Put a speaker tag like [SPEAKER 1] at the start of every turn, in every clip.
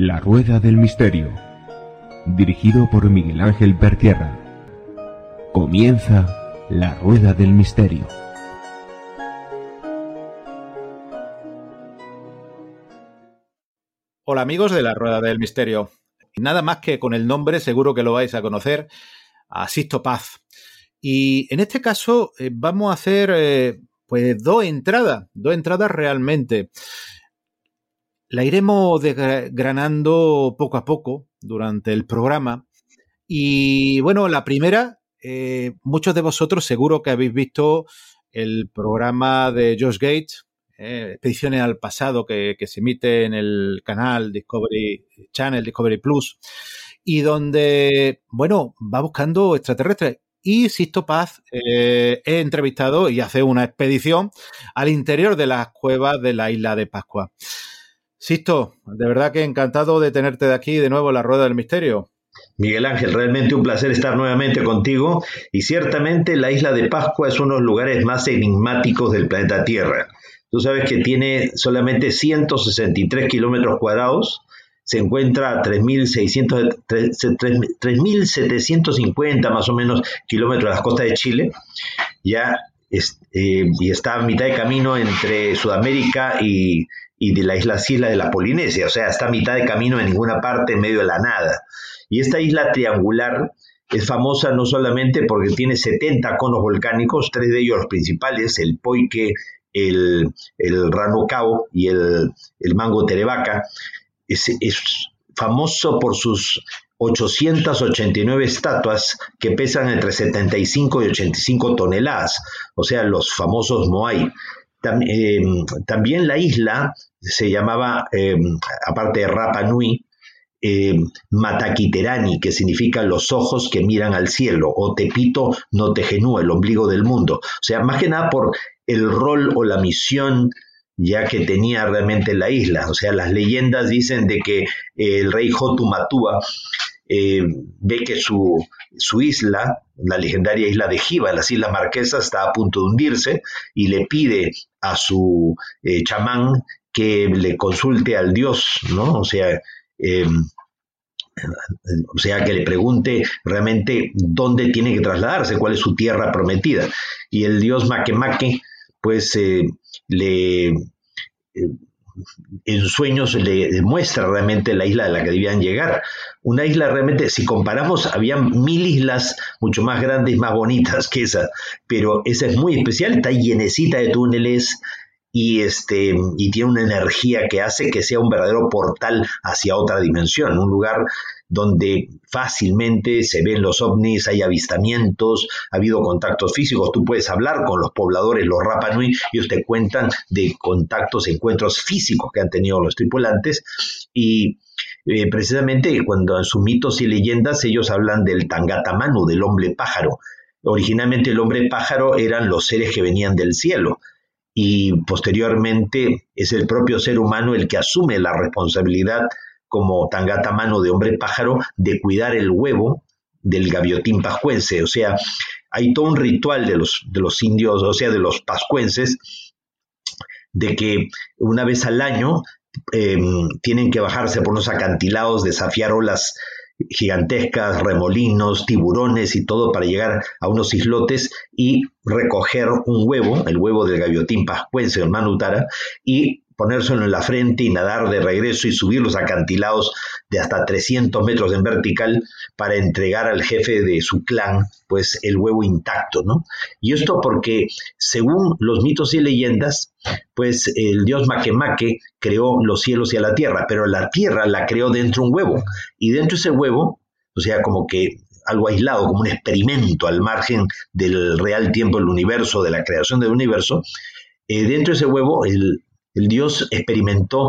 [SPEAKER 1] La Rueda del Misterio, dirigido por Miguel Ángel Bertierra. Comienza La Rueda del Misterio.
[SPEAKER 2] Hola amigos de La Rueda del Misterio. Nada más que con el nombre seguro que lo vais a conocer, Asisto Paz. Y en este caso eh, vamos a hacer eh, pues dos entradas, dos entradas realmente. La iremos desgranando poco a poco durante el programa. Y bueno, la primera, eh, muchos de vosotros seguro que habéis visto el programa de Josh Gates, eh, Expediciones al Pasado, que, se emite en el canal Discovery Channel, Discovery Plus, y donde, bueno, va buscando extraterrestres. Y Sisto Paz eh, he entrevistado y hace una expedición al interior de las cuevas de la isla de Pascua. Sisto, de verdad que encantado de tenerte de aquí de nuevo en la Rueda del Misterio.
[SPEAKER 3] Miguel Ángel, realmente un placer estar nuevamente contigo y ciertamente la isla de Pascua es uno de los lugares más enigmáticos del planeta Tierra. Tú sabes que tiene solamente 163 kilómetros cuadrados, se encuentra a 3.750 más o menos kilómetros de las costas de Chile, ya eh, y está a mitad de camino entre Sudamérica y, y de las islas, islas de la Polinesia, o sea, está a mitad de camino en ninguna parte en medio de la nada. Y esta isla triangular es famosa no solamente porque tiene 70 conos volcánicos, tres de ellos los principales, el Poike, el, el Rano Cabo y el, Mango Terevaca, es, es famoso por sus 889 estatuas que pesan entre 75 y 85 toneladas, o sea, los famosos Moai. Eh, también la isla se llamaba, eh, aparte de Rapa Nui, eh, Matakiterani, que significa los ojos que miran al cielo, o Tepito no Tejenú, el ombligo del mundo. O sea, más que nada por el rol o la misión ya que tenía realmente la isla. O sea, las leyendas dicen de que el rey Jotumatua eh, ve que su, su, isla, la legendaria isla de Jiva, las Islas Marquesas, está a punto de hundirse y le pide a su eh, chamán que le consulte al dios, ¿no? O sea, em, o sea, que le pregunte realmente dónde tiene que trasladarse, cuál es su tierra prometida. Y el dios Maquemaque, pues, eh, le en sueños le demuestra realmente la isla de la que debían llegar. Una isla realmente, si comparamos, había mil islas mucho más grandes y más bonitas que esa, pero esa es muy especial, está llenecita de túneles, y este y tiene una energía que hace que sea un verdadero portal hacia otra dimensión, un lugar donde fácilmente se ven los ovnis, hay avistamientos, ha habido contactos físicos, tú puedes hablar con los pobladores, los Rapa Nui, y ellos te cuentan de contactos, encuentros físicos que han tenido los tripulantes, y eh, precisamente cuando en sus mitos y leyendas ellos hablan del Tangatamanu, del hombre pájaro. Originalmente el hombre pájaro eran los seres que venían del cielo, y posteriormente es el propio ser humano el que asume la responsabilidad como tangata mano de hombre pájaro de cuidar el huevo del gaviotín pascuense. O sea, hay todo un ritual de los, de los indios, o sea, de los pascuenses, de que una vez al año em, tienen que bajarse por unos acantilados, desafiar olas gigantescas, remolinos, tiburones y todo para llegar a unos islotes y recoger un huevo, el huevo del gaviotín pascuense, el manutara, y ponérselo en la frente y nadar de regreso y subir los acantilados de hasta 300 metros en vertical para entregar al jefe de su clan pues el huevo intacto, ¿no? Y esto porque según los mitos y leyendas, pues el dios Maquemaque creó los cielos y a la tierra, pero la tierra la creó dentro de un huevo y dentro de ese huevo, o sea, como que algo aislado, como un experimento al margen del real tiempo del universo, de la creación del universo, eh, dentro de ese huevo el, el Dios experimentó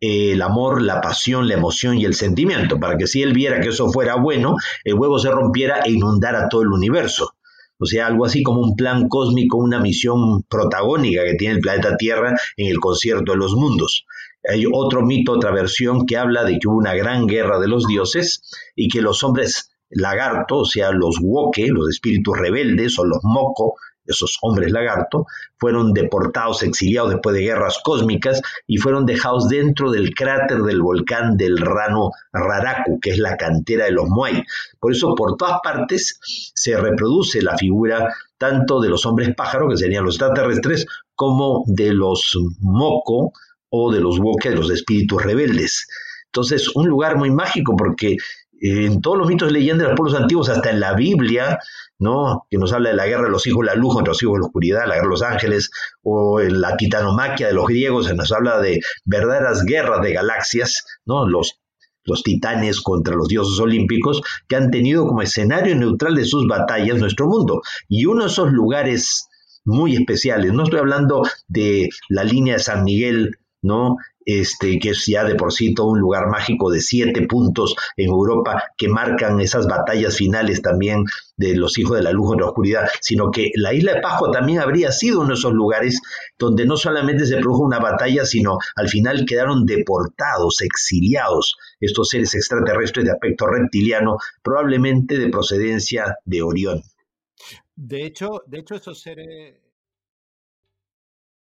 [SPEAKER 3] eh, el amor, la pasión, la emoción y el sentimiento, para que si él viera que eso fuera bueno, el huevo se rompiera e inundara todo el universo. O sea, algo así como un plan cósmico, una misión protagónica que tiene el planeta Tierra en el concierto de los mundos. Hay otro mito, otra versión que habla de que hubo una gran guerra de los dioses y que los hombres lagarto, o sea, los woke, los espíritus rebeldes, o los moko, esos hombres lagarto, fueron deportados, exiliados después de guerras cósmicas y fueron dejados dentro del cráter del volcán del Rano Raraku, que es la cantera de los Moai. Por eso por todas partes se reproduce la figura tanto de los hombres pájaros, que serían los extraterrestres, como de los Moko o de los Woke, de los espíritus rebeldes. Entonces, un lugar muy mágico porque en todos los mitos y leyendas de los pueblos antiguos, hasta en la Biblia, ¿no? que nos habla de la guerra de los hijos de la luz contra los hijos de la oscuridad, la guerra de los ángeles, o en la titanomaquia de los griegos, se nos habla de verdaderas guerras de galaxias, ¿no? los, los titanes contra los dioses olímpicos, que han tenido como escenario neutral de sus batallas nuestro mundo. Y uno de esos lugares muy especiales, no estoy hablando de la línea de San Miguel, ¿no? Este, que es ya de por sí todo un lugar mágico de siete puntos en Europa que marcan esas batallas finales también de los hijos de la luz en la oscuridad, sino que la isla de Pascua también habría sido uno de esos lugares donde no solamente se produjo una batalla, sino al final quedaron deportados, exiliados estos seres extraterrestres de aspecto reptiliano, probablemente de procedencia de Orión.
[SPEAKER 2] De hecho, de hecho esos seres